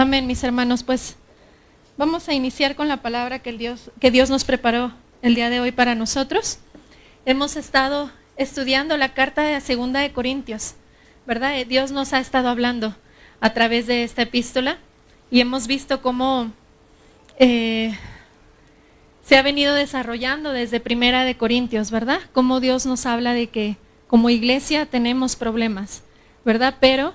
Amén, mis hermanos. Pues vamos a iniciar con la palabra que, el Dios, que Dios nos preparó el día de hoy para nosotros. Hemos estado estudiando la carta de la segunda de Corintios, ¿verdad? Eh, Dios nos ha estado hablando a través de esta epístola y hemos visto cómo eh, se ha venido desarrollando desde primera de Corintios, ¿verdad? Cómo Dios nos habla de que como iglesia tenemos problemas, ¿verdad? Pero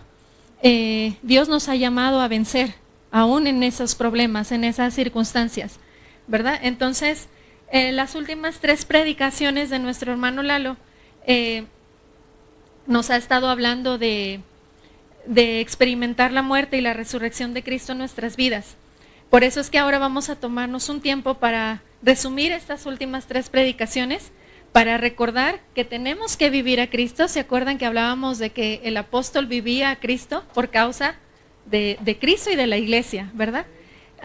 eh, Dios nos ha llamado a vencer aún en esos problemas, en esas circunstancias, ¿verdad? Entonces, eh, las últimas tres predicaciones de nuestro hermano Lalo eh, nos ha estado hablando de, de experimentar la muerte y la resurrección de Cristo en nuestras vidas. Por eso es que ahora vamos a tomarnos un tiempo para resumir estas últimas tres predicaciones para recordar que tenemos que vivir a Cristo. ¿Se acuerdan que hablábamos de que el apóstol vivía a Cristo por causa de, Cristo y de la iglesia, verdad?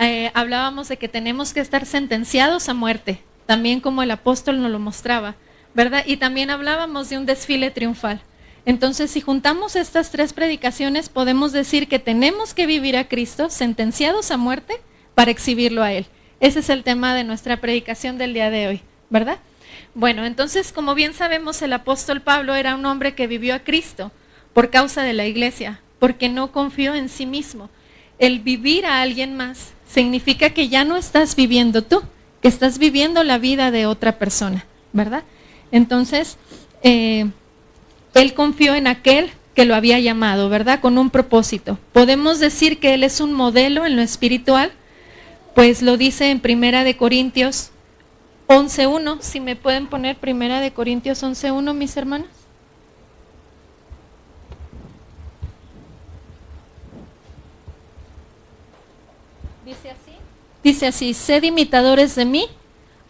Eh, hablábamos de que tenemos que estar sentenciados a muerte, también como el apóstol nos lo mostraba, ¿verdad? Y también hablábamos de un desfile triunfal. Entonces, si juntamos estas tres predicaciones, podemos decir que tenemos que vivir a Cristo sentenciados a muerte para exhibirlo a Él. Ese es el tema de nuestra predicación del día de hoy, ¿verdad? Bueno, entonces, como bien sabemos, el apóstol Pablo era un hombre que vivió a Cristo por causa de la iglesia, porque no confió en sí mismo. El vivir a alguien más significa que ya no estás viviendo tú, que estás viviendo la vida de otra persona, ¿verdad? Entonces, eh, él confió en aquel que lo había llamado, ¿verdad? Con un propósito. Podemos decir que él es un modelo en lo espiritual, pues lo dice en Primera de Corintios 11.1, si me pueden poner primera de Corintios 11.1, mis hermanas. Dice así. Dice así, sed imitadores de mí,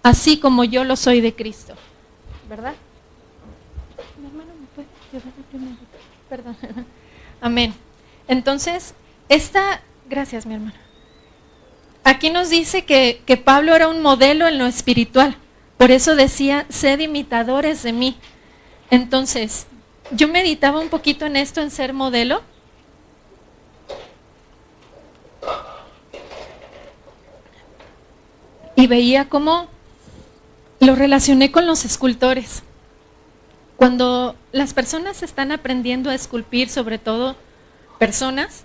así como yo lo soy de Cristo. ¿Verdad? Mi hermano me puede llevar. Perdón. Amén. Entonces, esta, gracias mi hermano aquí nos dice que, Pablo era un modelo en lo espiritual. Por eso decía, sed imitadores de mí. Entonces, yo meditaba un poquito en esto, en ser modelo. Y veía cómo lo relacioné con los escultores. Cuando las personas están aprendiendo a esculpir, sobre todo personas,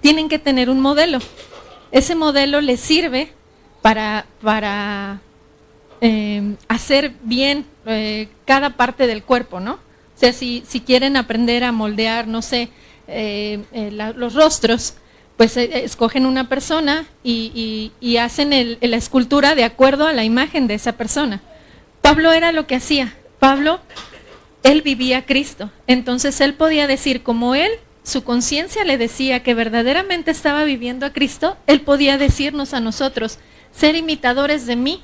tienen que tener un modelo ese modelo les sirve para, para eh, hacer bien eh, cada parte del cuerpo, ¿no? O sea, si, si quieren aprender a moldear, no sé, eh, los rostros, pues escogen una persona y, hacen la escultura de acuerdo a la imagen de esa persona. Pablo era lo que hacía. Pablo, él vivía Cristo. Entonces él podía decir, como él su conciencia le decía que verdaderamente estaba viviendo a Cristo, Él podía decirnos a nosotros, ser imitadores de mí,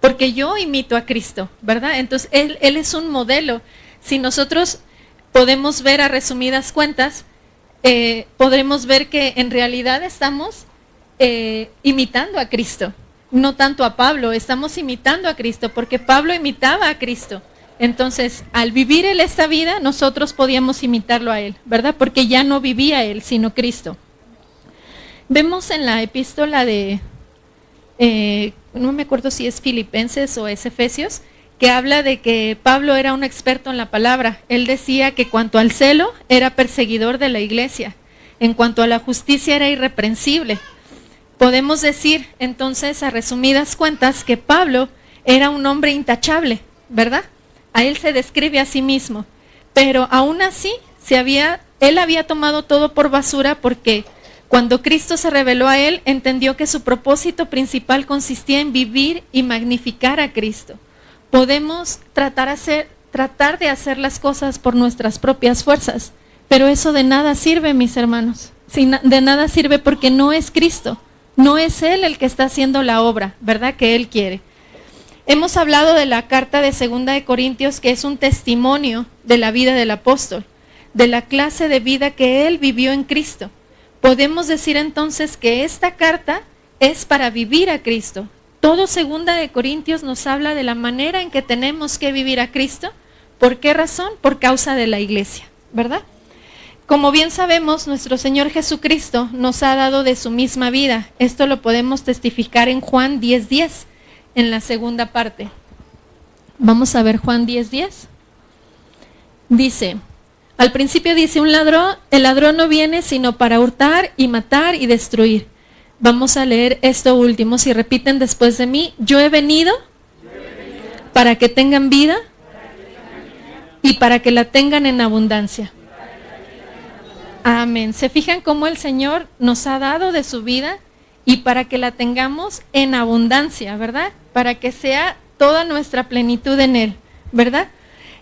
porque yo imito a Cristo, ¿verdad? Entonces, Él, es un modelo. Si nosotros podemos ver a resumidas cuentas, eh, podremos ver que en realidad estamos eh, imitando a Cristo, no tanto a Pablo, estamos imitando a Cristo, porque Pablo imitaba a Cristo. Entonces, al vivir él esta vida, nosotros podíamos imitarlo a él, ¿verdad? Porque ya no vivía él, sino Cristo. Vemos en la epístola de, eh, no me acuerdo si es Filipenses o es Efesios, que habla de que Pablo era un experto en la palabra. Él decía que cuanto al celo era perseguidor de la iglesia, en cuanto a la justicia era irreprensible. Podemos decir entonces, a resumidas cuentas, que Pablo era un hombre intachable, ¿verdad? A él se describe a sí mismo. Pero aún así, se había, él había tomado todo por basura porque cuando Cristo se reveló a él, entendió que su propósito principal consistía en vivir y magnificar a Cristo. Podemos tratar, tratar de hacer las cosas por nuestras propias fuerzas, pero eso de nada sirve, mis hermanos. De nada sirve porque no es Cristo, no es Él el que está haciendo la obra, ¿verdad? Que Él quiere. Hemos hablado de la carta de Segunda de Corintios, que es un testimonio de la vida del apóstol, de la clase de vida que él vivió en Cristo. Podemos decir entonces que esta carta es para vivir a Cristo. Todo Segunda de Corintios nos habla de la manera en que tenemos que vivir a Cristo. ¿Por qué razón? Por causa de la iglesia, ¿verdad? como bien sabemos, nuestro Señor Jesucristo nos ha dado de su misma vida. Esto lo podemos testificar en Juan 10:10, 10, en la segunda parte. Vamos a ver Juan 10:10. 10. Dice, al principio dice un ladrón, el ladrón no viene sino para hurtar y matar y destruir. Vamos a leer esto último, si repiten después de mí, yo he venido para que tengan vida y para que la tengan en abundancia. Amén. ¿Se fijan cómo el Señor nos ha dado de su vida y para que la tengamos en abundancia, ¿verdad? Para que sea toda nuestra plenitud en Él, ¿verdad?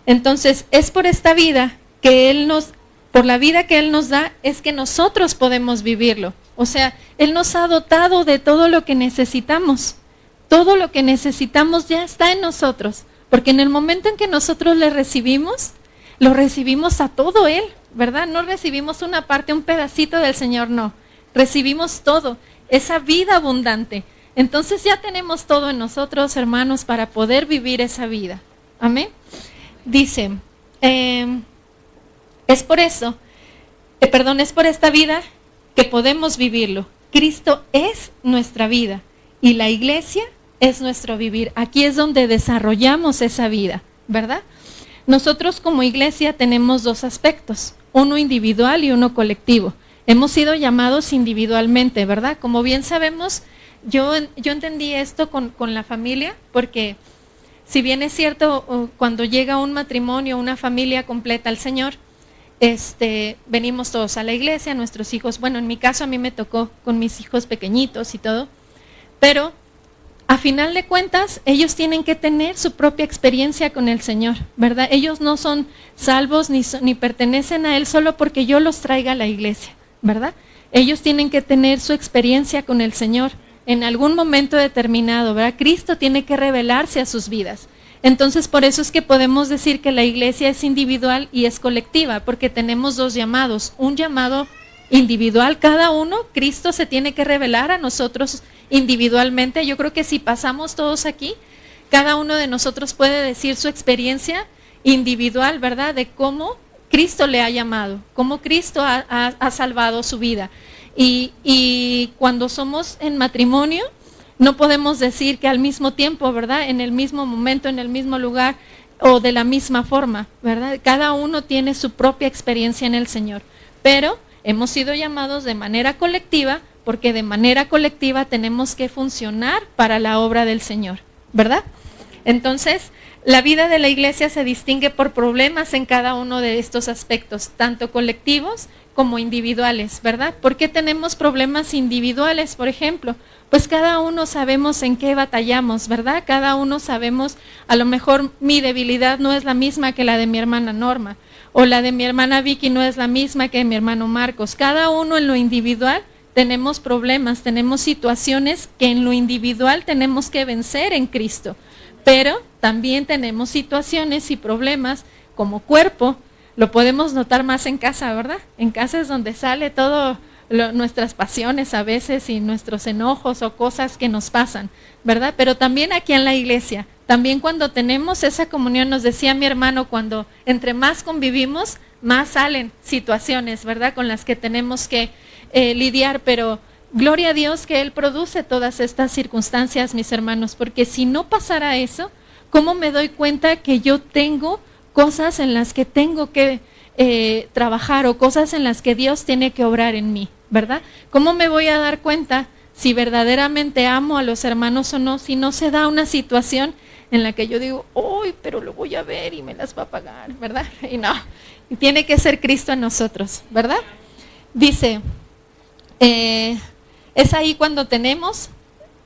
Entonces, es por esta vida que Él nos, por la vida que Él nos da, es que nosotros podemos vivirlo. O sea, Él nos ha dotado de todo lo que necesitamos. Todo lo que necesitamos ya está en nosotros. Porque en el momento en que nosotros le recibimos, lo recibimos a todo Él, ¿verdad? No recibimos una parte, un pedacito del Señor, no. Recibimos todo, esa vida abundante. Entonces ya tenemos todo en nosotros, hermanos, para poder vivir esa vida. Amén. Dice, em, es por eso, eh, perdón, es por esta vida que podemos vivirlo. Cristo es nuestra vida y la iglesia es nuestro vivir. Aquí es donde desarrollamos esa vida, ¿verdad? Nosotros como iglesia tenemos dos aspectos, uno individual y uno colectivo. Hemos sido llamados individualmente, ¿verdad? Como bien sabemos, yo, yo entendí esto con, con la familia porque si bien es cierto, cuando llega un matrimonio, una familia completa al Señor, este, venimos todos a la iglesia, nuestros hijos, bueno, en mi caso a mí me tocó con mis hijos pequeñitos y todo, pero a final de cuentas ellos tienen que tener su propia experiencia con el Señor, ¿verdad? Ellos no son salvos ni, ni pertenecen a Él solo porque yo los traiga a la iglesia, ¿verdad? Ellos tienen que tener su experiencia con el Señor en algún momento determinado, ¿verdad? Cristo tiene que revelarse a sus vidas. Entonces, por eso es que podemos decir que la iglesia es individual y es colectiva, porque tenemos dos llamados. Un llamado individual, cada uno, Cristo se tiene que revelar a nosotros individualmente. Yo creo que si pasamos todos aquí, cada uno de nosotros puede decir su experiencia individual, ¿verdad? De cómo Cristo le ha llamado, cómo Cristo ha, salvado su vida. Y, cuando somos en matrimonio, no podemos decir que al mismo tiempo, ¿verdad? En el mismo momento, en el mismo lugar o de la misma forma, ¿verdad? Cada uno tiene su propia experiencia en el Señor. Pero hemos sido llamados de manera colectiva porque de manera colectiva tenemos que funcionar para la obra del Señor, ¿verdad? Entonces, la vida de la iglesia se distingue por problemas en cada uno de estos aspectos, tanto colectivos como individuales, ¿verdad? ¿Por qué tenemos problemas individuales, por ejemplo? Pues cada uno sabemos en qué batallamos, ¿verdad? Cada uno sabemos, a lo mejor mi debilidad no es la misma que la de mi hermana Norma, o la de mi hermana Vicky no es la misma que mi hermano Marcos. Cada uno en lo individual tenemos problemas, tenemos situaciones que en lo individual tenemos que vencer en Cristo, pero también tenemos situaciones y problemas como cuerpo lo podemos notar más en casa, ¿verdad? En casa es donde sale todo nuestras pasiones a veces y nuestros enojos o cosas que nos pasan, ¿verdad? Pero también aquí en la iglesia, también cuando tenemos esa comunión, nos decía mi hermano, cuando entre más convivimos, más salen situaciones, ¿verdad? Con las que tenemos que eh, lidiar, pero gloria a Dios que Él produce todas estas circunstancias, mis hermanos, porque si no pasara eso, ¿cómo me doy cuenta que yo tengo cosas en las que tengo que eh, trabajar o cosas en las que Dios tiene que obrar en mí, ¿verdad? ¿Cómo me voy a dar cuenta si verdaderamente amo a los hermanos o no, si no se da una situación en la que yo digo, uy, pero lo voy a ver y me las va a pagar, ¿verdad? Y no, tiene que ser Cristo en nosotros, ¿verdad? Dice, eh, es ahí cuando tenemos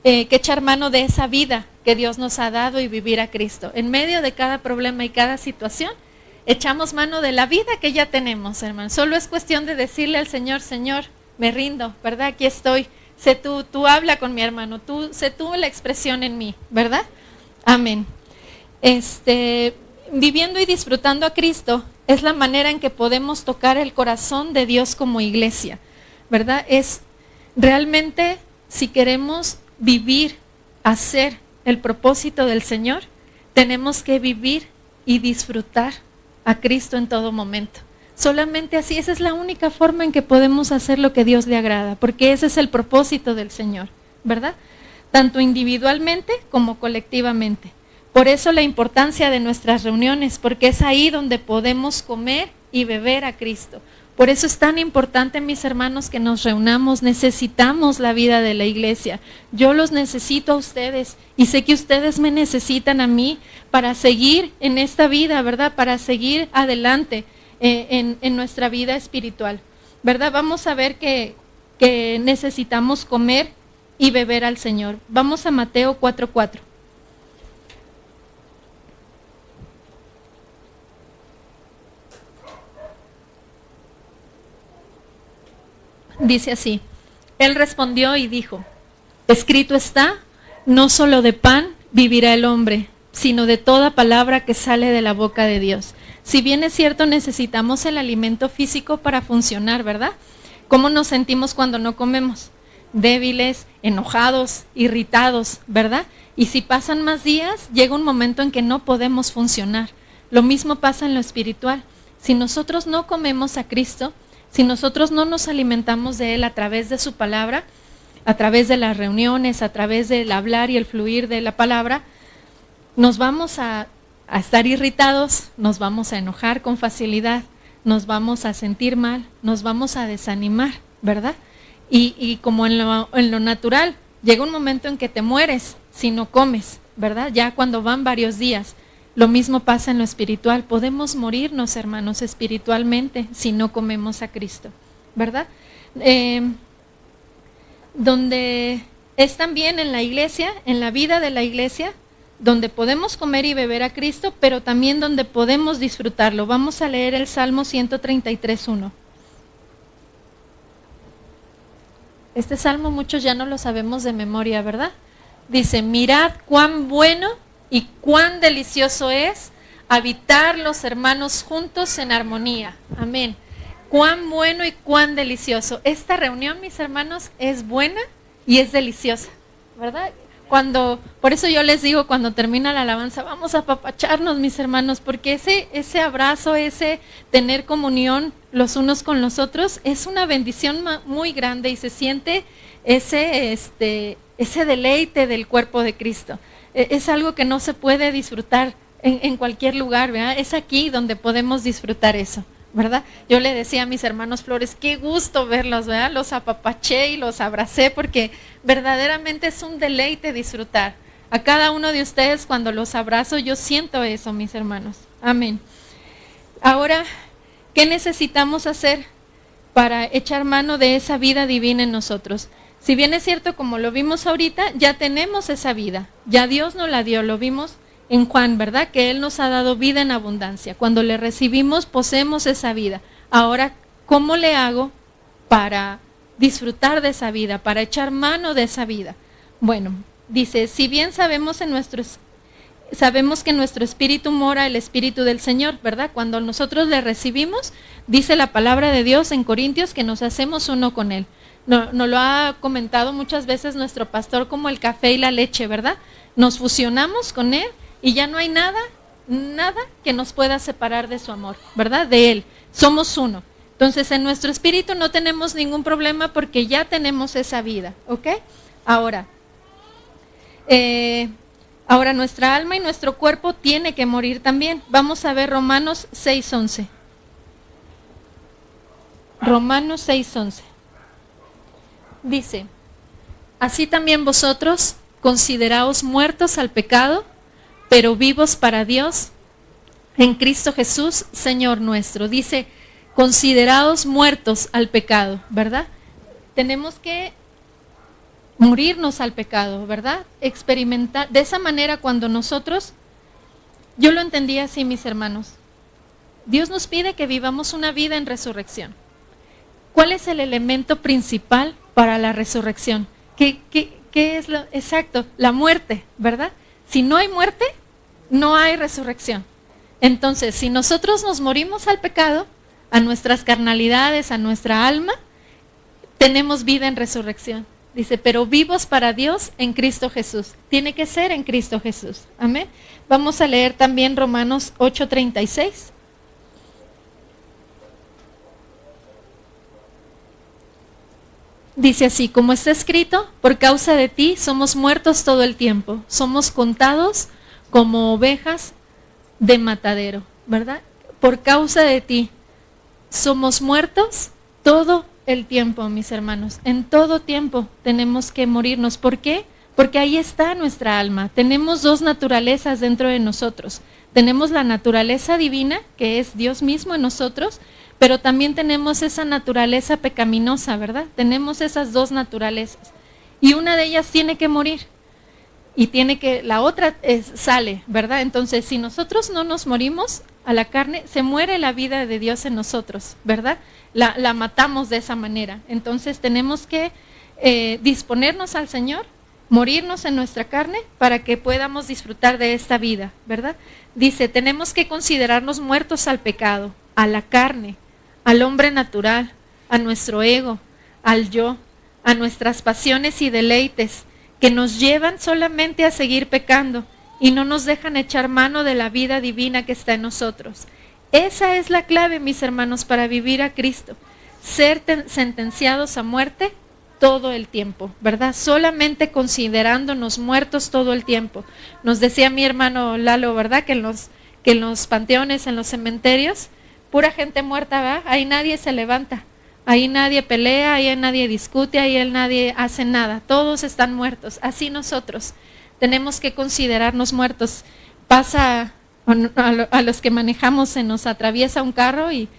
eh, que echar mano de esa vida que Dios nos ha dado y vivir a Cristo. En medio de cada problema y cada situación, echamos mano de la vida que ya tenemos, hermano. Solo es cuestión de decirle al Señor, Señor, me rindo, ¿verdad? Aquí estoy. Sé tú, tú habla con mi hermano, tú, sé tú la expresión en mí, ¿verdad? Amén. Este, viviendo y disfrutando a Cristo es la manera en que podemos tocar el corazón de Dios como iglesia, ¿verdad? Es realmente si queremos vivir, hacer el propósito del Señor, tenemos que vivir y disfrutar a Cristo en todo momento. Solamente así, esa es la única forma en que podemos hacer lo que Dios le agrada, porque ese es el propósito del Señor, ¿verdad? Tanto individualmente como colectivamente. Por eso la importancia de nuestras reuniones, porque es ahí donde podemos comer y beber a Cristo. Por eso es tan importante, mis hermanos, que nos reunamos. Necesitamos la vida de la iglesia. Yo los necesito a ustedes y sé que ustedes me necesitan a mí para seguir en esta vida, ¿verdad? Para seguir adelante eh, en, nuestra vida espiritual, ¿verdad? Vamos a ver que, que necesitamos comer y beber al Señor. Vamos a Mateo 4:4. Dice así, él respondió y dijo, escrito está, no solo de pan vivirá el hombre, sino de toda palabra que sale de la boca de Dios. Si bien es cierto, necesitamos el alimento físico para funcionar, ¿verdad? ¿Cómo nos sentimos cuando no comemos? Débiles, enojados, irritados, ¿verdad? Y si pasan más días, llega un momento en que no podemos funcionar. Lo mismo pasa en lo espiritual. Si nosotros no comemos a Cristo, si nosotros no nos alimentamos de Él a través de su palabra, a través de las reuniones, a través del hablar y el fluir de la palabra, nos vamos a, estar irritados, nos vamos a enojar con facilidad, nos vamos a sentir mal, nos vamos a desanimar, ¿verdad? Y, y como en lo, en lo natural, llega un momento en que te mueres si no comes, ¿verdad? Ya cuando van varios días. Lo mismo pasa en lo espiritual. Podemos morirnos, hermanos, espiritualmente si no comemos a Cristo, ¿verdad? Eh, donde es también en la iglesia, en la vida de la iglesia, donde podemos comer y beber a Cristo, pero también donde podemos disfrutarlo. Vamos a leer el Salmo 133.1. Este salmo muchos ya no lo sabemos de memoria, ¿verdad? Dice, mirad cuán bueno y cuán delicioso es habitar los hermanos juntos en armonía. Amén. Cuán bueno y cuán delicioso. Esta reunión, mis hermanos, es buena y es deliciosa, ¿verdad? Cuando, por eso yo les digo cuando termina la alabanza, vamos a apapacharnos, mis hermanos, porque ese, ese abrazo, ese tener comunión los unos con los otros, es una bendición muy grande y se siente ese, este, ese deleite del cuerpo de Cristo. E, es algo que no se puede disfrutar en, cualquier lugar, ¿verdad? Es aquí donde podemos disfrutar eso, ¿verdad? Yo le decía a mis hermanos Flores, qué gusto verlos, ¿verdad? Los apapaché y los abracé porque verdaderamente es un deleite disfrutar. A cada uno de ustedes cuando los abrazo yo siento eso, mis hermanos. Amén. Ahora, ¿qué necesitamos hacer para echar mano de esa vida divina en nosotros? Si bien es cierto, como lo vimos ahorita, ya tenemos esa vida, ya Dios nos la dio, lo vimos en Juan, ¿verdad? Que Él nos ha dado vida en abundancia. Cuando le recibimos, poseemos esa vida. Ahora, ¿cómo le hago para disfrutar de esa vida, para echar mano de esa vida? Bueno, dice, si bien sabemos en nuestros sabemos que nuestro espíritu mora el espíritu del Señor, ¿verdad? Cuando nosotros le recibimos, dice la palabra de Dios en Corintios que nos hacemos uno con él. Nos no lo ha comentado muchas veces nuestro pastor como el café y la leche, ¿verdad? Nos fusionamos con Él y ya no hay nada, nada que nos pueda separar de su amor, ¿verdad? De Él. Somos uno. Entonces en nuestro espíritu no tenemos ningún problema porque ya tenemos esa vida, ¿ok? Ahora, eh, ahora nuestra alma y nuestro cuerpo tiene que morir también. Vamos a ver Romanos 6.11. Romanos 6.11 dice, así también vosotros consideraos muertos al pecado, pero vivos para Dios en Cristo Jesús, Señor nuestro. Dice, consideraos muertos al pecado, ¿verdad? Tenemos que morirnos al pecado, ¿verdad? Experimentar. De esa manera cuando nosotros, yo lo entendía así, mis hermanos, Dios nos pide que vivamos una vida en resurrección. ¿Cuál es el elemento principal para la resurrección. ¿Qué, es lo exacto? La muerte, ¿verdad? Si no hay muerte, no hay resurrección. Entonces, si nosotros nos morimos al pecado, a nuestras carnalidades, a nuestra alma, tenemos vida en resurrección. Dice, pero vivos para Dios en Cristo Jesús. Tiene que ser en Cristo Jesús. Amén. Vamos a leer también Romanos 8:36. Dice así, como está escrito, por causa de ti somos muertos todo el tiempo, somos contados como ovejas de matadero, ¿verdad? Por causa de ti somos muertos todo el tiempo, mis hermanos. En todo tiempo tenemos que morirnos. ¿Por qué? Porque ahí está nuestra alma. Tenemos dos naturalezas dentro de nosotros. Tenemos la naturaleza divina, que es Dios mismo en nosotros, pero también tenemos esa naturaleza pecaminosa, ¿verdad? Tenemos esas dos naturalezas. Y una de ellas tiene que morir. Y tiene que, la otra sale, ¿verdad? Entonces, si nosotros no nos morimos a la carne, se muere la vida de Dios en nosotros, ¿verdad? La, la matamos de esa manera. Entonces, tenemos que eh, disponernos al Señor, morirnos en nuestra carne para que podamos disfrutar de esta vida, ¿verdad? Dice, tenemos que considerarnos muertos al pecado, a la carne, al hombre natural, a nuestro ego, al yo, a nuestras pasiones y deleites, que nos llevan solamente a seguir pecando y no nos dejan echar mano de la vida divina que está en nosotros. Esa es la clave, mis hermanos, para vivir a Cristo. Ser sentenciados a muerte todo el tiempo, ¿verdad? Solamente considerándonos muertos todo el tiempo. Nos decía mi hermano Lalo, ¿verdad? Que en los, que en los panteones, en los cementerios, pura gente muerta, ¿verdad? Ahí nadie se levanta, ahí nadie pelea, ahí nadie discute, ahí nadie hace nada, todos están muertos. Así nosotros tenemos que considerarnos muertos. Pasa a los que manejamos, se nos atraviesa un carro y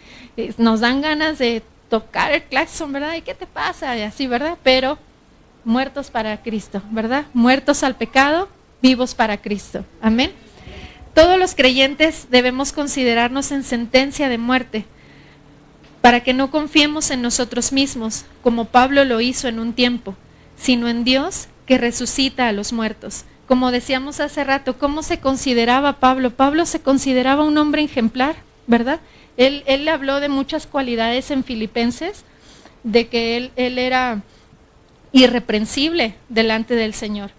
nos dan ganas de tocar el claxon, ¿verdad? ¿Y qué te pasa? Y así, ¿verdad? Pero muertos para Cristo, ¿verdad? Muertos al pecado, vivos para Cristo. Amén. Todos los creyentes debemos considerarnos en sentencia de muerte para que no confiemos en nosotros mismos, como Pablo lo hizo en un tiempo, sino en Dios que resucita a los muertos. Como decíamos hace rato, ¿cómo se consideraba Pablo? Pablo se consideraba un hombre ejemplar, ¿verdad? Él, él habló de muchas cualidades en Filipenses, de que él, él era irreprensible delante del Señor.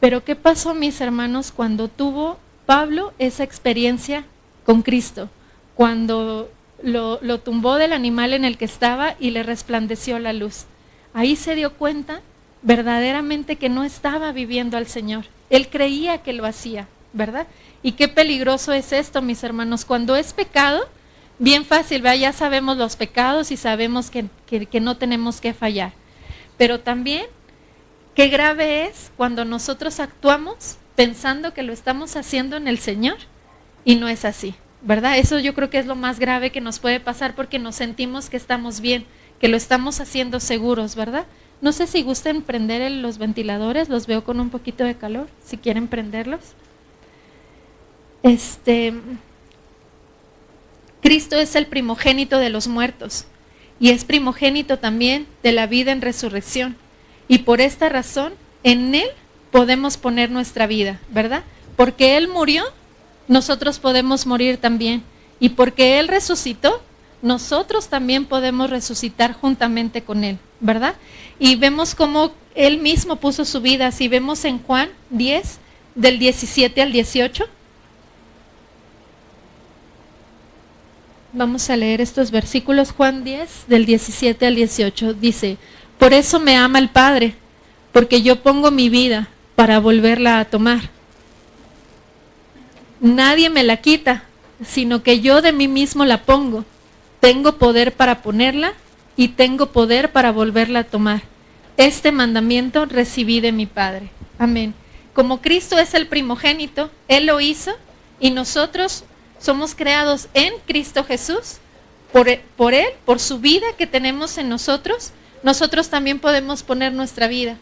Pero ¿qué pasó, mis hermanos, cuando tuvo Pablo esa experiencia con Cristo, cuando lo, tumbó del animal en el que estaba y le resplandeció la luz. Ahí se dio cuenta verdaderamente que no estaba viviendo al Señor. Él creía que lo hacía, ¿verdad? Y qué peligroso es esto, mis hermanos. Cuando es pecado, bien fácil, ya sabemos los pecados y sabemos que, que no tenemos que fallar. Pero también, qué grave es cuando nosotros actuamos pensando que lo estamos haciendo en el Señor y no es así, ¿verdad? Eso yo creo que es lo más grave que nos puede pasar porque nos sentimos que estamos bien, que lo estamos haciendo seguros, ¿verdad? No sé si gusten prender los ventiladores, los veo con un poquito de calor, si quieren prenderlos. Este Cristo es el primogénito de los muertos y es primogénito también de la vida en resurrección. Y por esta razón, en él podemos poner nuestra vida, ¿verdad? Porque Él murió, nosotros podemos morir también. Y porque Él resucitó, nosotros también podemos resucitar juntamente con Él, ¿verdad? Y vemos cómo Él mismo puso su vida. Si vemos en Juan 10, del 17 al 18. Vamos a leer estos versículos. Juan 10, del 17 al 18. Dice, por eso me ama el Padre, porque yo pongo mi vida para volverla a tomar. Nadie me la quita, sino que yo de mí mismo la pongo. Tengo poder para ponerla y tengo poder para volverla a tomar. Este mandamiento recibí de mi Padre. Amén. Como Cristo es el primogénito, Él lo hizo y nosotros somos creados en Cristo Jesús. Por, por Él, por su vida que tenemos en nosotros, nosotros también podemos poner nuestra vida.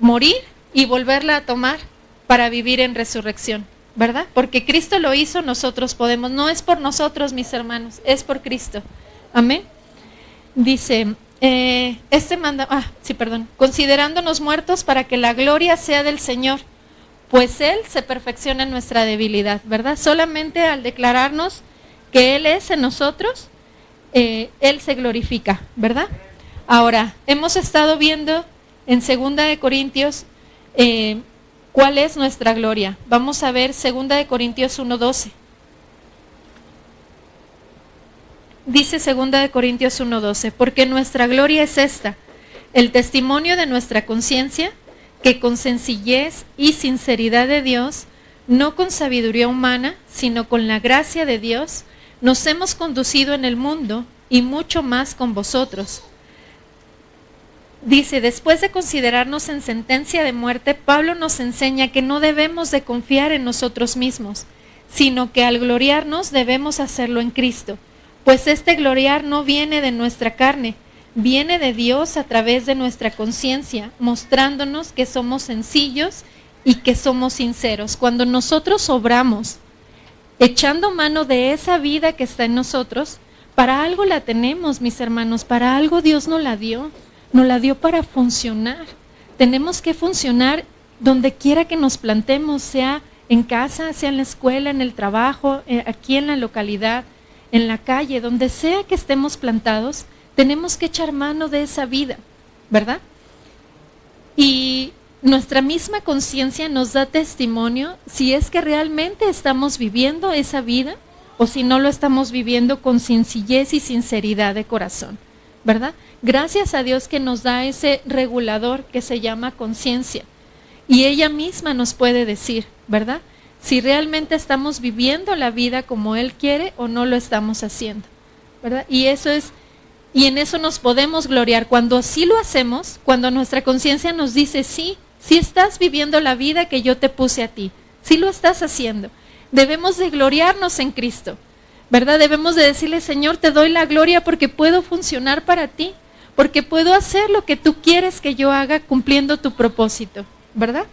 Morir y volverla a tomar para vivir en resurrección, ¿verdad? Porque Cristo lo hizo, nosotros podemos. No es por nosotros, mis hermanos, es por Cristo. Amén. Dice, eh, este manda, ah, sí, perdón, considerándonos muertos para que la gloria sea del Señor, pues Él se perfecciona en nuestra debilidad, ¿verdad? Solamente al declararnos que Él es en nosotros, eh, Él se glorifica, ¿verdad? Ahora, hemos estado viendo en Segunda de Corintios eh, ¿cuál es nuestra gloria? Vamos a ver 2 de Corintios 1:12. Dice 2 de Corintios 1:12, porque nuestra gloria es esta, el testimonio de nuestra conciencia, que con sencillez y sinceridad de Dios, no con sabiduría humana, sino con la gracia de Dios, nos hemos conducido en el mundo y mucho más con vosotros. Dice, después de considerarnos en sentencia de muerte, Pablo nos enseña que no debemos de confiar en nosotros mismos, sino que al gloriarnos debemos hacerlo en Cristo, pues este gloriar no viene de nuestra carne, viene de Dios a través de nuestra conciencia, mostrándonos que somos sencillos y que somos sinceros. Cuando nosotros obramos, echando mano de esa vida que está en nosotros, para algo la tenemos, mis hermanos, para algo Dios nos la dio, nos la dio para funcionar. Tenemos que funcionar donde quiera que nos plantemos, sea en casa, sea en la escuela, en el trabajo, eh, aquí en la localidad, en la calle, donde sea que estemos plantados, tenemos que echar mano de esa vida, ¿verdad? Y nuestra misma conciencia nos da testimonio si es que realmente estamos viviendo esa vida o si no lo estamos viviendo con sencillez y sinceridad de corazón, ¿verdad? Gracias a Dios que nos da ese regulador que se llama conciencia. Y ella misma nos puede decir, ¿verdad? Si realmente estamos viviendo la vida como Él quiere o no lo estamos haciendo, ¿verdad? Y eso es y en eso nos podemos gloriar. Cuando sí lo hacemos, cuando nuestra conciencia nos dice, sí, sí estás viviendo la vida que yo te puse a ti, sí lo estás haciendo. Debemos de gloriarnos en Cristo, ¿verdad? Debemos de decirle, Señor, te doy la gloria porque puedo funcionar para ti, porque puedo hacer lo que tú quieres que yo haga cumpliendo tu propósito, ¿verdad?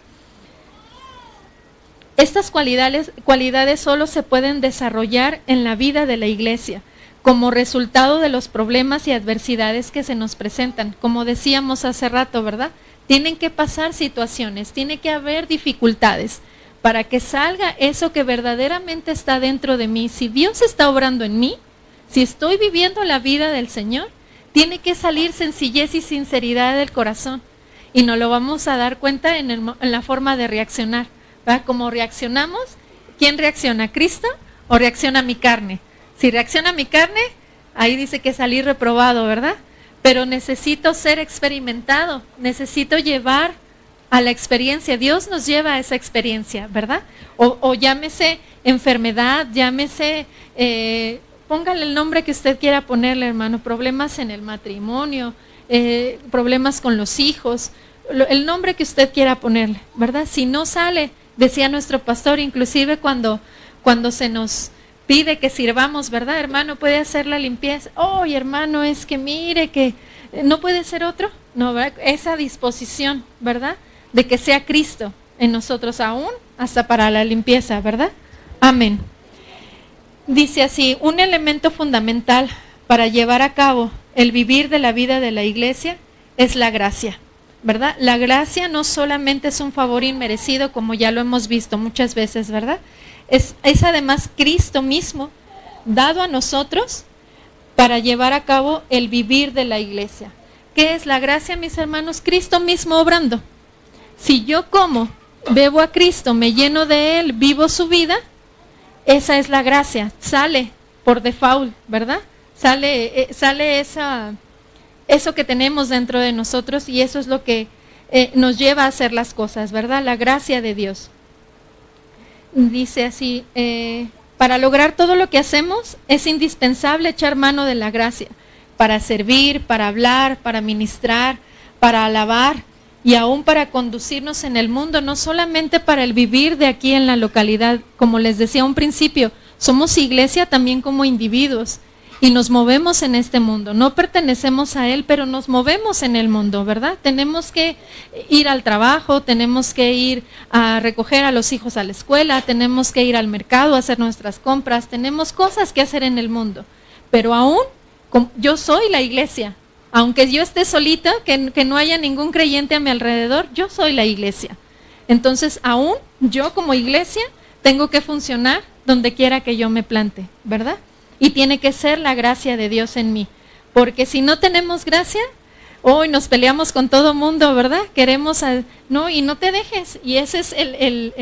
Estas cualidades, cualidades solo se pueden desarrollar en la vida de la iglesia como resultado de los problemas y adversidades que se nos presentan. Como decíamos hace rato, ¿verdad? Tienen que pasar situaciones, tiene que haber dificultades para que salga eso que verdaderamente está dentro de mí. Si Dios está obrando en mí, si estoy viviendo la vida del Señor, tiene que salir sencillez y sinceridad del corazón. Y nos lo vamos a dar cuenta en, la forma de reaccionar. ¿verdad? Como reaccionamos, ¿quién reacciona? ¿Cristo o reacciona mi carne? Si reacciona mi carne, ahí dice que salí reprobado, ¿verdad? Pero necesito ser experimentado, necesito llevar a la experiencia. Dios nos lleva a esa experiencia, ¿verdad? O, llámese enfermedad, llámese, eh, póngale el nombre que usted quiera ponerle, hermano, problemas en el matrimonio, eh, problemas con los hijos, el nombre que usted quiera ponerle, ¿verdad? Si no sale, decía nuestro pastor, inclusive cuando, cuando se nos pide que sirvamos, ¿verdad, hermano? ¿Puede hacer la limpieza? Oh, hermano, es que mire que no puede ser otro. No, esa disposición, ¿verdad? De que sea Cristo en nosotros aún, hasta para la limpieza, ¿verdad? Amén. Dice así, un elemento fundamental para llevar a cabo el vivir de la vida de la iglesia es la gracia, ¿verdad? La gracia no solamente es un favor inmerecido, como ya lo hemos visto muchas veces, ¿verdad? Es, además Cristo mismo dado a nosotros para llevar a cabo el vivir de la iglesia. ¿Qué es la gracia, mis hermanos? Cristo mismo obrando. Si yo como, bebo a Cristo, me lleno de Él, vivo su vida, esa es la gracia. Sale por default, ¿verdad? Sale, eh, sale esa, eso que tenemos dentro de nosotros y eso es lo que eh, nos lleva a hacer las cosas, ¿verdad? La gracia de Dios dice así, eh, para lograr todo lo que hacemos es indispensable echar mano de la gracia, para servir, para hablar, para ministrar, para alabar y aún para conducirnos en el mundo, no solamente para el vivir de aquí en la localidad, como les decía un principio, somos iglesia también como individuos y nos movemos en este mundo. No pertenecemos a Él, pero nos movemos en el mundo, ¿verdad? Tenemos que ir al trabajo, tenemos que ir a recoger a los hijos a la escuela, tenemos que ir al mercado a hacer nuestras compras, tenemos cosas que hacer en el mundo. Pero aún, yo soy la iglesia. Aunque yo esté solita, que, no haya ningún creyente a mi alrededor, yo soy la iglesia. Entonces, aún yo como iglesia tengo que funcionar donde quiera que yo me plante, ¿verdad? Y tiene que ser la gracia de Dios en mí. Porque si no tenemos gracia, hoy nos peleamos con todo mundo, ¿verdad? Queremos, no, y no te dejes. Y ese es el,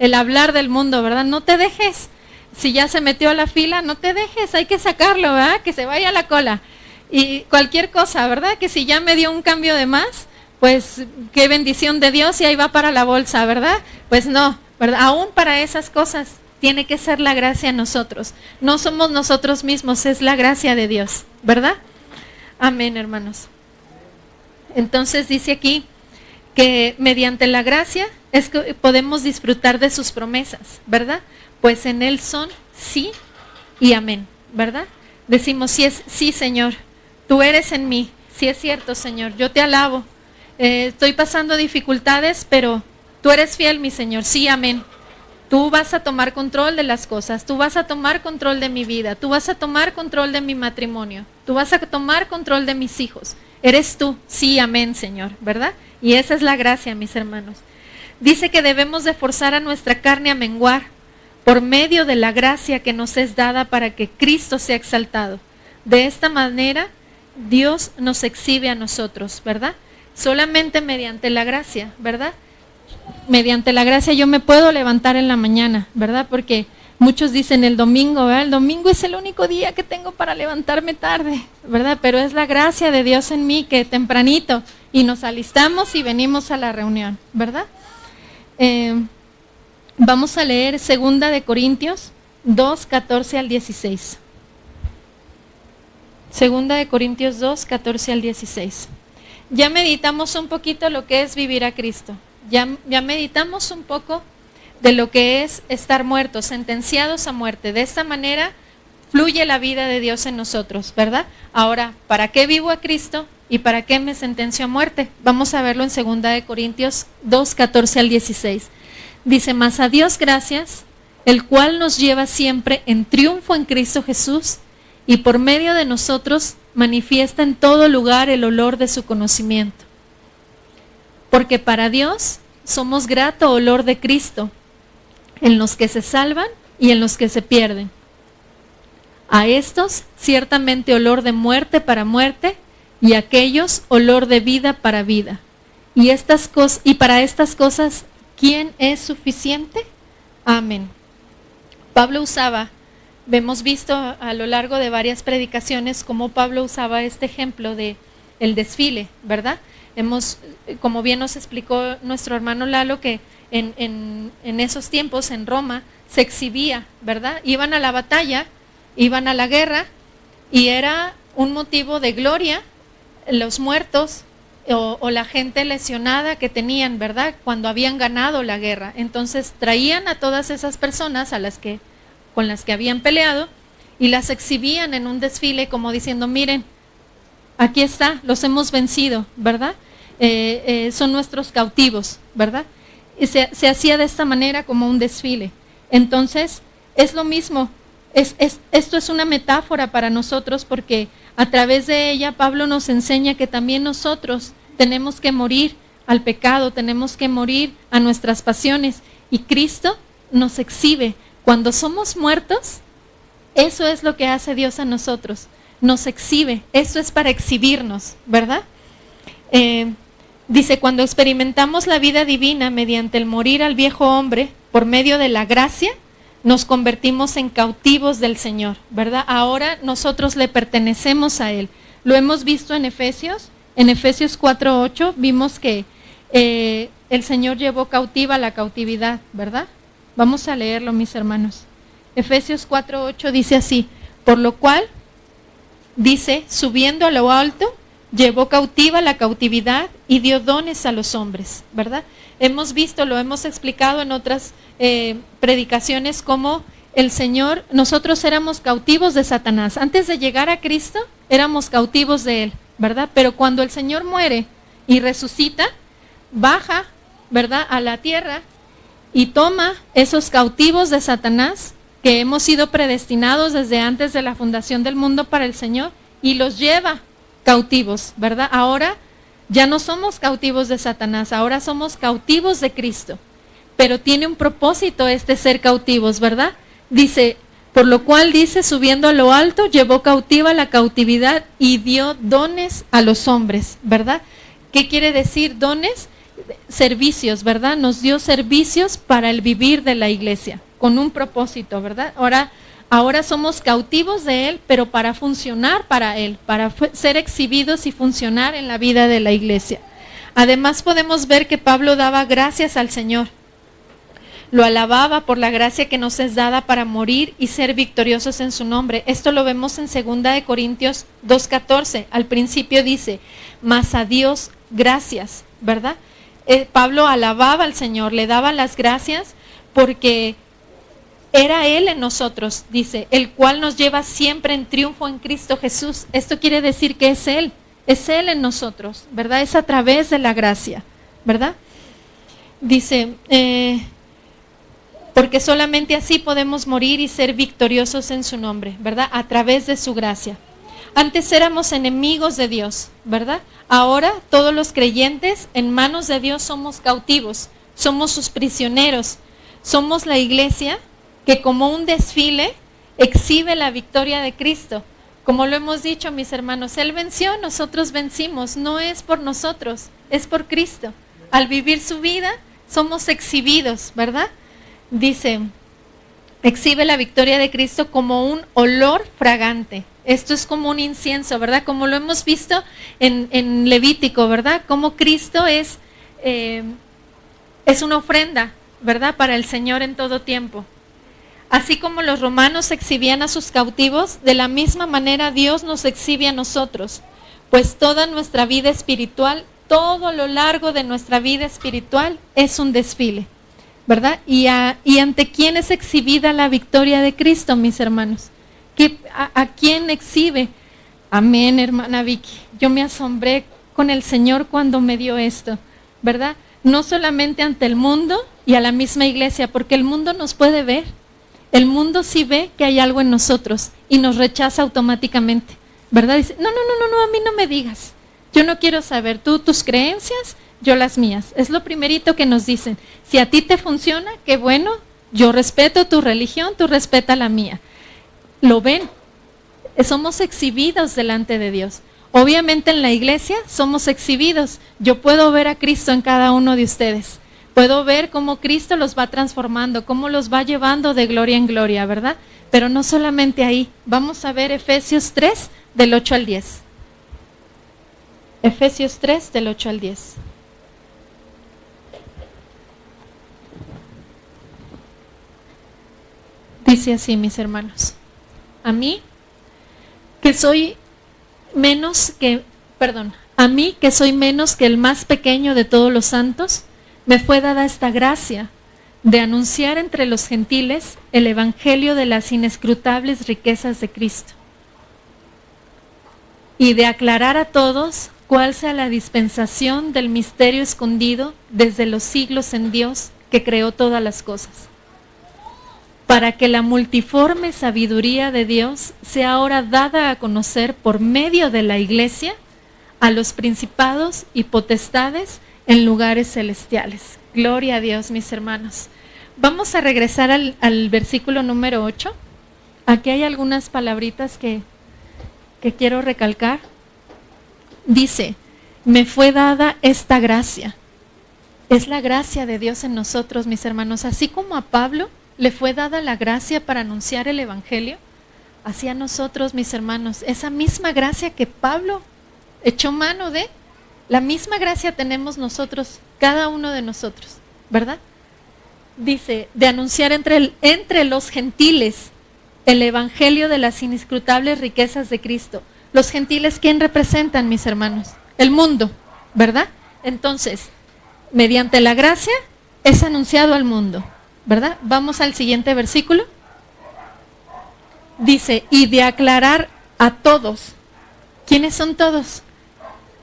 el, hablar del mundo, ¿verdad? No te dejes. Si ya se metió a la fila, no te dejes, hay que sacarlo, ¿verdad? Que se vaya a la cola. Y cualquier cosa, ¿verdad? Que si ya me dio un cambio de más, pues qué bendición de Dios y ahí va para la bolsa, ¿verdad? Pues no, ¿verdad? Aún para esas cosas tiene que ser la gracia en nosotros. No somos nosotros mismos, es la gracia de Dios, ¿verdad? Amén, hermanos. Entonces dice aquí que mediante la gracia es que podemos disfrutar de sus promesas, ¿verdad? Pues en Él son sí y amén, ¿verdad? Decimos, sí, es, sí Señor, tú eres en mí, sí es cierto Señor, yo te alabo, eh, estoy pasando dificultades, pero tú eres fiel, mi Señor, sí, amén. Tú vas a tomar control de las cosas, tú vas a tomar control de mi vida, tú vas a tomar control de mi matrimonio, tú vas a tomar control de mis hijos. Eres tú, sí, amén, Señor, ¿verdad? Y esa es la gracia, mis hermanos. Dice que debemos de forzar a nuestra carne a menguar por medio de la gracia que nos es dada para que Cristo sea exaltado. De esta manera, Dios nos exhibe a nosotros, ¿verdad? Solamente mediante la gracia, ¿verdad? mediante la gracia yo me puedo levantar en la mañana, ¿verdad? Porque muchos dicen el domingo, ¿verdad? El domingo es el único día que tengo para levantarme tarde, ¿verdad? Pero es la gracia de Dios en mí que tempranito y nos alistamos y venimos a la reunión, ¿verdad? Eh, vamos a leer segunda de Corintios 2, 14 al 16. Segunda de Corintios 2, 14 al 16. Ya meditamos un poquito lo que es vivir a Cristo, ya, meditamos un poco de lo que es estar muertos, sentenciados a muerte. De esta manera fluye la vida de Dios en nosotros, ¿verdad? Ahora, ¿para qué vivo a Cristo y para qué me sentencio a muerte? Vamos a verlo en 2 de Corintios 2, 14 al 16. Dice, más a Dios gracias, el cual nos lleva siempre en triunfo en Cristo Jesús y por medio de nosotros manifiesta en todo lugar el olor de su conocimiento porque para Dios somos grato olor de Cristo en los que se salvan y en los que se pierden. A estos ciertamente olor de muerte para muerte y a aquellos olor de vida para vida. Y estas y para estas cosas ¿quién es suficiente? Amén. Pablo usaba hemos visto a lo largo de varias predicaciones cómo Pablo usaba este ejemplo de el desfile, ¿verdad? Hemos, como bien nos explicó nuestro hermano Lalo, que en, esos tiempos en Roma se exhibía, ¿verdad? Iban a la batalla, iban a la guerra y era un motivo de gloria los muertos o, la gente lesionada que tenían, ¿verdad? Cuando habían ganado la guerra. Entonces traían a todas esas personas a las que, con las que habían peleado y las exhibían en un desfile como diciendo, miren, aquí está, los hemos vencido, ¿verdad? Eh, eh, son nuestros cautivos, ¿verdad? Y se, hacía de esta manera como un desfile. Entonces, es lo mismo, es, esto es una metáfora para nosotros porque a través de ella Pablo nos enseña que también nosotros tenemos que morir al pecado, tenemos que morir a nuestras pasiones y Cristo nos exhibe. Cuando somos muertos, eso es lo que hace Dios a nosotros, nos exhibe, eso es para exhibirnos, ¿verdad? Eh, Dice, cuando experimentamos la vida divina mediante el morir al viejo hombre por medio de la gracia, nos convertimos en cautivos del Señor, ¿verdad? Ahora nosotros le pertenecemos a Él. Lo hemos visto en Efesios, en Efesios 4.8 vimos que eh, el Señor llevó cautiva la cautividad, ¿verdad? Vamos a leerlo, mis hermanos. Efesios 4.8 dice así, por lo cual, dice, subiendo a lo alto, llevó cautiva la cautividad y dio dones a los hombres, ¿verdad? Hemos visto, lo hemos explicado en otras eh, predicaciones, como el Señor, nosotros éramos cautivos de Satanás. Antes de llegar a Cristo, éramos cautivos de Él, ¿verdad? Pero cuando el Señor muere y resucita, baja, ¿verdad?, a la tierra y toma esos cautivos de Satanás que hemos sido predestinados desde antes de la fundación del mundo para el Señor y los lleva cautivos, ¿verdad? Ahora ya no somos cautivos de Satanás, ahora somos cautivos de Cristo. Pero tiene un propósito este ser cautivos, ¿verdad? Dice, por lo cual dice, subiendo a lo alto, llevó cautiva la cautividad y dio dones a los hombres, ¿verdad? ¿Qué quiere decir dones? Servicios, ¿verdad? Nos dio servicios para el vivir de la iglesia, con un propósito, ¿verdad? Ahora, Ahora somos cautivos de Él, pero para funcionar para Él, para ser exhibidos y funcionar en la vida de la iglesia. Además podemos ver que Pablo daba gracias al Señor. Lo alababa por la gracia que nos es dada para morir y ser victoriosos en su nombre. Esto lo vemos en 2 de Corintios 2:14. Al principio dice, "Mas a Dios gracias", ¿verdad? Eh, Pablo alababa al Señor, le daba las gracias porque era Él en nosotros, dice, el cual nos lleva siempre en triunfo en Cristo Jesús. Esto quiere decir que es Él, es Él en nosotros, ¿verdad? Es a través de la gracia, ¿verdad? Dice, eh, porque solamente así podemos morir y ser victoriosos en su nombre, ¿verdad? A través de su gracia. Antes éramos enemigos de Dios, ¿verdad? Ahora todos los creyentes en manos de Dios somos cautivos, somos sus prisioneros, somos la iglesia que como un desfile exhibe la victoria de Cristo. Como lo hemos dicho, mis hermanos, Él venció, nosotros vencimos, no es por nosotros, es por Cristo. Al vivir su vida, somos exhibidos, ¿verdad? Dice, exhibe la victoria de Cristo como un olor fragante. Esto es como un incienso, ¿verdad? Como lo hemos visto en, Levítico, ¿verdad? Como Cristo es, eh, es una ofrenda, ¿verdad? Para el Señor en todo tiempo. Así como los romanos exhibían a sus cautivos, de la misma manera Dios nos exhibe a nosotros, pues toda nuestra vida espiritual, todo lo largo de nuestra vida espiritual es un desfile, ¿verdad? Y, ante quién es exhibida la victoria de Cristo, mis hermanos. A, ¿A quién exhibe? Amén, hermana Vicky. Yo me asombré con el Señor cuando me dio esto, ¿verdad? No solamente ante el mundo y a la misma iglesia, porque el mundo nos puede ver el mundo sí ve que hay algo en nosotros y nos rechaza automáticamente, ¿verdad? Dice, no, no, no, no, no, a mí no me digas. Yo no quiero saber tú tus creencias, yo las mías. Es lo primerito que nos dicen. Si a ti te funciona, qué bueno, yo respeto tu religión, tú respeta la mía. Lo ven. Somos exhibidos delante de Dios. Obviamente en la iglesia somos exhibidos. Yo puedo ver a Cristo en cada uno de ustedes puedo ver cómo Cristo los va transformando, cómo los va llevando de gloria en gloria, ¿verdad? Pero no solamente ahí. Vamos a ver Efesios 3 del 8 al 10. Efesios 3 del 8 al 10. Dice así, mis hermanos. A mí, que soy menos que, perdón, a mí que soy menos que el más pequeño de todos los santos, me fue dada esta gracia de anunciar entre los gentiles el Evangelio de las inescrutables riquezas de Cristo y de aclarar a todos cuál sea la dispensación del misterio escondido desde los siglos en Dios que creó todas las cosas, para que la multiforme sabiduría de Dios sea ahora dada a conocer por medio de la iglesia a los principados y potestades en lugares celestiales. Gloria a Dios, mis hermanos. Vamos a regresar al, versículo número 8. Aquí hay algunas palabritas que, que quiero recalcar. Dice, me fue dada esta gracia. Es la gracia de Dios en nosotros, mis hermanos. Así como a Pablo le fue dada la gracia para anunciar el Evangelio, así a nosotros, mis hermanos, esa misma gracia que Pablo echó mano de, la misma gracia tenemos nosotros, cada uno de nosotros, ¿verdad? Dice, de anunciar entre, entre los gentiles el evangelio de las inescrutables riquezas de Cristo. Los gentiles, ¿quién representan, mis hermanos? El mundo, ¿verdad? Entonces, mediante la gracia es anunciado al mundo, ¿verdad? Vamos al siguiente versículo. Dice, y de aclarar a todos. ¿Quiénes son todos?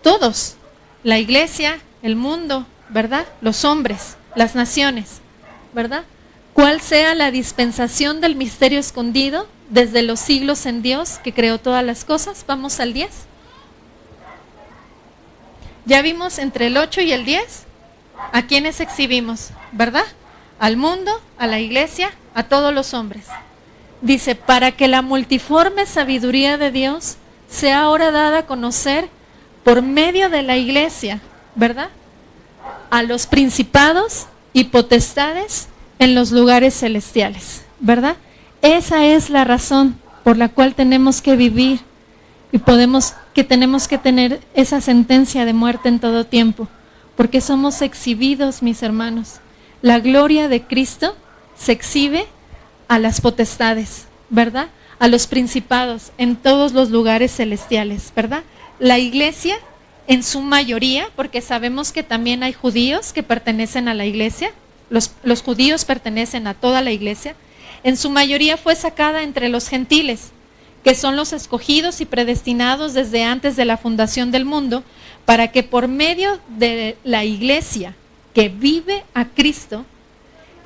Todos la iglesia, el mundo, ¿verdad? Los hombres, las naciones, ¿verdad? ¿Cuál sea la dispensación del misterio escondido desde los siglos en Dios que creó todas las cosas? Vamos al 10. Ya vimos entre el 8 y el 10 a quienes exhibimos, ¿verdad? Al mundo, a la iglesia, a todos los hombres. Dice, para que la multiforme sabiduría de Dios sea ahora dada a conocer por medio de la iglesia, ¿verdad? A los principados y potestades en los lugares celestiales, ¿verdad? Esa es la razón por la cual tenemos que vivir y podemos que tenemos que tener esa sentencia de muerte en todo tiempo, porque somos exhibidos, mis hermanos. La gloria de Cristo se exhibe a las potestades, ¿verdad? A los principados en todos los lugares celestiales, ¿verdad? La iglesia en su mayoría, porque sabemos que también hay judíos que pertenecen a la iglesia, los, los judíos pertenecen a toda la iglesia, en su mayoría fue sacada entre los gentiles, que son los escogidos y predestinados desde antes de la fundación del mundo, para que por medio de la iglesia que vive a Cristo,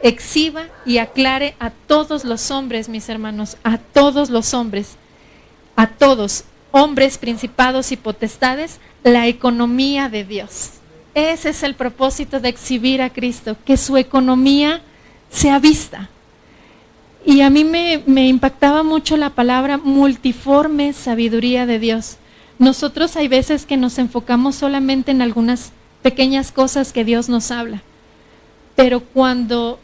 exhiba y aclare a todos los hombres, mis hermanos, a todos los hombres, a todos, hombres, principados y potestades, la economía de Dios. Ese es el propósito de exhibir a Cristo, que su economía sea vista. Y a mí me, me, impactaba mucho la palabra multiforme sabiduría de Dios. Nosotros hay veces que nos enfocamos solamente en algunas pequeñas cosas que Dios nos habla, pero cuando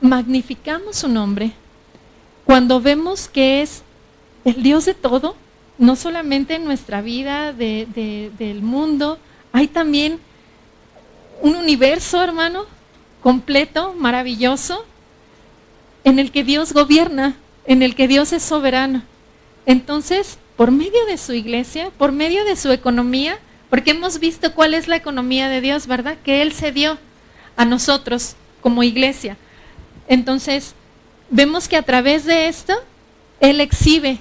magnificamos su nombre, cuando vemos que es el Dios de todo, no solamente en nuestra vida del mundo, hay también un universo, hermano, completo, maravilloso, en el que Dios gobierna, en el que Dios es soberano. Entonces, por medio de su iglesia, por medio de su economía, porque hemos visto cuál es la economía de Dios, ¿verdad? Que Él se dio a nosotros como iglesia. Entonces, vemos que a través de esto, Él exhibe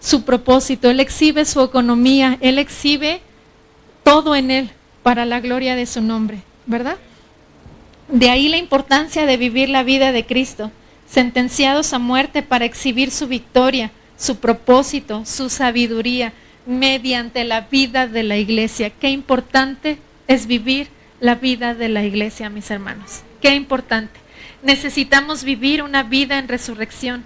su propósito, Él exhibe su economía, Él exhibe todo en Él para la gloria de su nombre, ¿verdad? De ahí la importancia de vivir la vida de Cristo, sentenciados a muerte para exhibir su victoria, su propósito, su sabiduría, mediante la vida de la iglesia. Qué importante es vivir la vida de la iglesia, mis hermanos. Qué importante. Necesitamos vivir una vida en resurrección.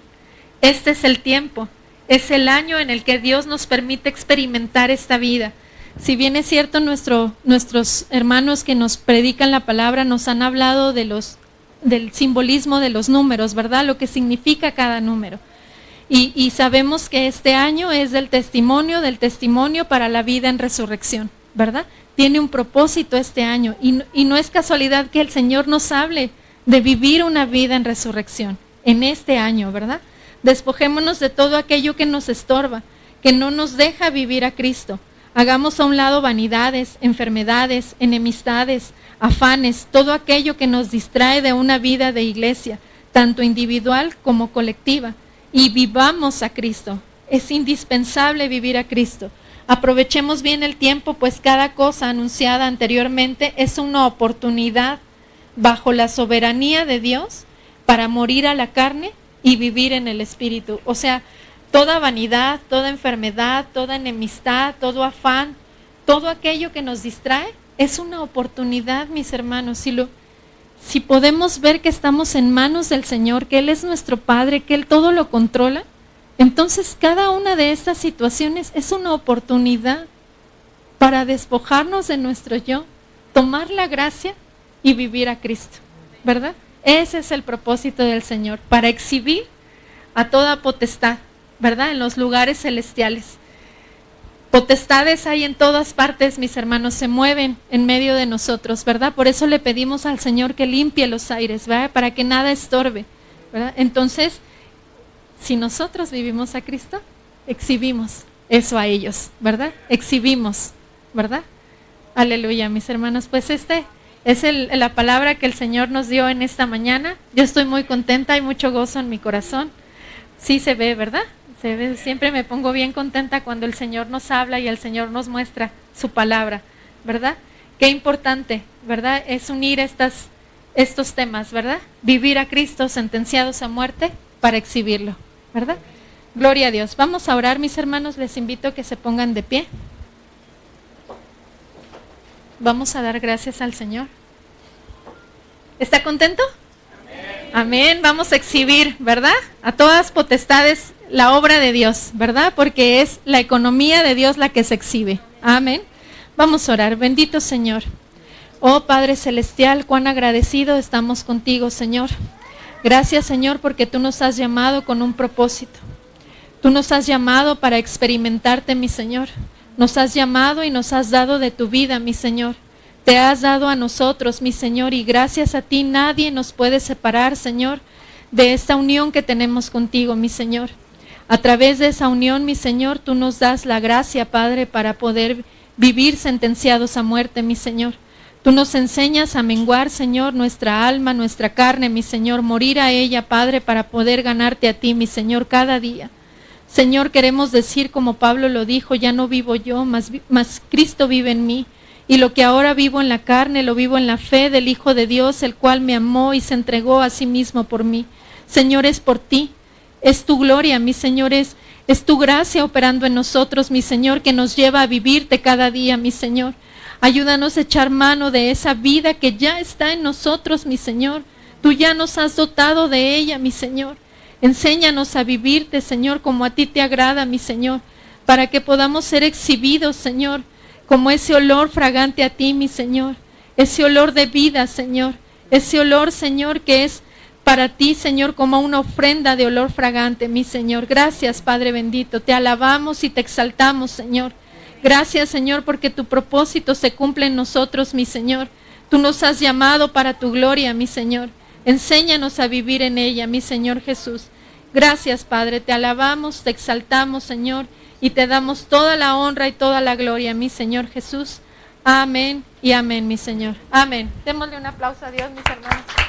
Este es el tiempo, es el año en el que Dios nos permite experimentar esta vida. Si bien es cierto, nuestro, nuestros hermanos que nos predican la palabra nos han hablado de los, del simbolismo de los números, ¿verdad? Lo que significa cada número. Y, sabemos que este año es del testimonio, del testimonio para la vida en resurrección, ¿verdad? Tiene un propósito este año y, y no es casualidad que el Señor nos hable de vivir una vida en resurrección en este año, ¿verdad? Despojémonos de todo aquello que nos estorba, que no nos deja vivir a Cristo. Hagamos a un lado vanidades, enfermedades, enemistades, afanes, todo aquello que nos distrae de una vida de iglesia, tanto individual como colectiva, y vivamos a Cristo. Es indispensable vivir a Cristo. Aprovechemos bien el tiempo, pues cada cosa anunciada anteriormente es una oportunidad bajo la soberanía de Dios para morir a la carne y vivir en el espíritu. O sea, toda vanidad, toda enfermedad, toda enemistad, todo afán, todo aquello que nos distrae, es una oportunidad, mis hermanos. Si, lo, si podemos ver que estamos en manos del Señor, que Él es nuestro Padre, que Él todo lo controla, entonces cada una de estas situaciones es una oportunidad para despojarnos de nuestro yo, tomar la gracia y vivir a Cristo, ¿verdad? Ese es el propósito del Señor, para exhibir a toda potestad, ¿verdad? En los lugares celestiales. Potestades hay en todas partes, mis hermanos, se mueven en medio de nosotros, ¿verdad? Por eso le pedimos al Señor que limpie los aires, ¿verdad? Para que nada estorbe, ¿verdad? Entonces, si nosotros vivimos a Cristo, exhibimos eso a ellos, ¿verdad? Exhibimos, ¿verdad? Aleluya, mis hermanos. Pues este es la palabra que el Señor nos dio en esta mañana. Yo estoy muy contenta, hay mucho gozo en mi corazón. Sí se ve, ¿verdad? Siempre me pongo bien contenta cuando el Señor nos habla y el Señor nos muestra su palabra, ¿verdad? Qué importante, ¿verdad? Es unir estas, estos temas, ¿verdad? Vivir a Cristo sentenciados a muerte para exhibirlo, ¿verdad? Gloria a Dios. Vamos a orar, mis hermanos, les invito a que se pongan de pie. Vamos a dar gracias al Señor. ¿Está contento? Amén. Amén. Vamos a exhibir, ¿verdad? A todas potestades la obra de Dios, ¿verdad? Porque es la economía de Dios la que se exhibe. Amén. Vamos a orar. Bendito Señor. Oh Padre Celestial, cuán agradecido estamos contigo, Señor. Gracias, Señor, porque tú nos has llamado con un propósito. Tú nos has llamado para experimentarte, mi Señor. Nos has llamado y nos has dado de tu vida, mi Señor. Te has dado a nosotros, mi Señor, y gracias a ti nadie nos puede separar, Señor, de esta unión que tenemos contigo, mi Señor. A través de esa unión, mi Señor, tú nos das la gracia, Padre, para poder vivir sentenciados a muerte, mi Señor. Tú nos enseñas a menguar, Señor, nuestra alma, nuestra carne, mi Señor, morir a ella, Padre, para poder ganarte a ti, mi Señor, cada día. Señor, queremos decir como Pablo lo dijo, ya no vivo yo, mas, Cristo vive en mí. Y lo que ahora vivo en la carne, lo vivo en la fe del Hijo de Dios, el cual me amó y se entregó a sí mismo por mí. Señor, es por ti, es tu gloria, mi Señor, es, es tu gracia operando en nosotros, mi Señor, que nos lleva a vivirte cada día, mi Señor. Ayúdanos a echar mano de esa vida que ya está en nosotros, mi Señor. Tú ya nos has dotado de ella, mi Señor. Enséñanos a vivirte, Señor, como a ti te agrada, mi Señor, para que podamos ser exhibidos, Señor, como ese olor fragante a ti, mi Señor. Ese olor de vida, Señor. Ese olor, Señor, que es para ti, Señor, como una ofrenda de olor fragante, mi Señor. Gracias, Padre bendito. Te alabamos y te exaltamos, Señor. Gracias, Señor, porque tu propósito se cumple en nosotros, mi Señor. Tú nos has llamado para tu gloria, mi Señor. Enséñanos a vivir en ella, mi Señor Jesús. Gracias, Padre. Te alabamos, te exaltamos, Señor, y te damos toda la honra y toda la gloria, mi Señor Jesús. Amén y amén, mi Señor. Amén. Démosle un aplauso a Dios, mis hermanos.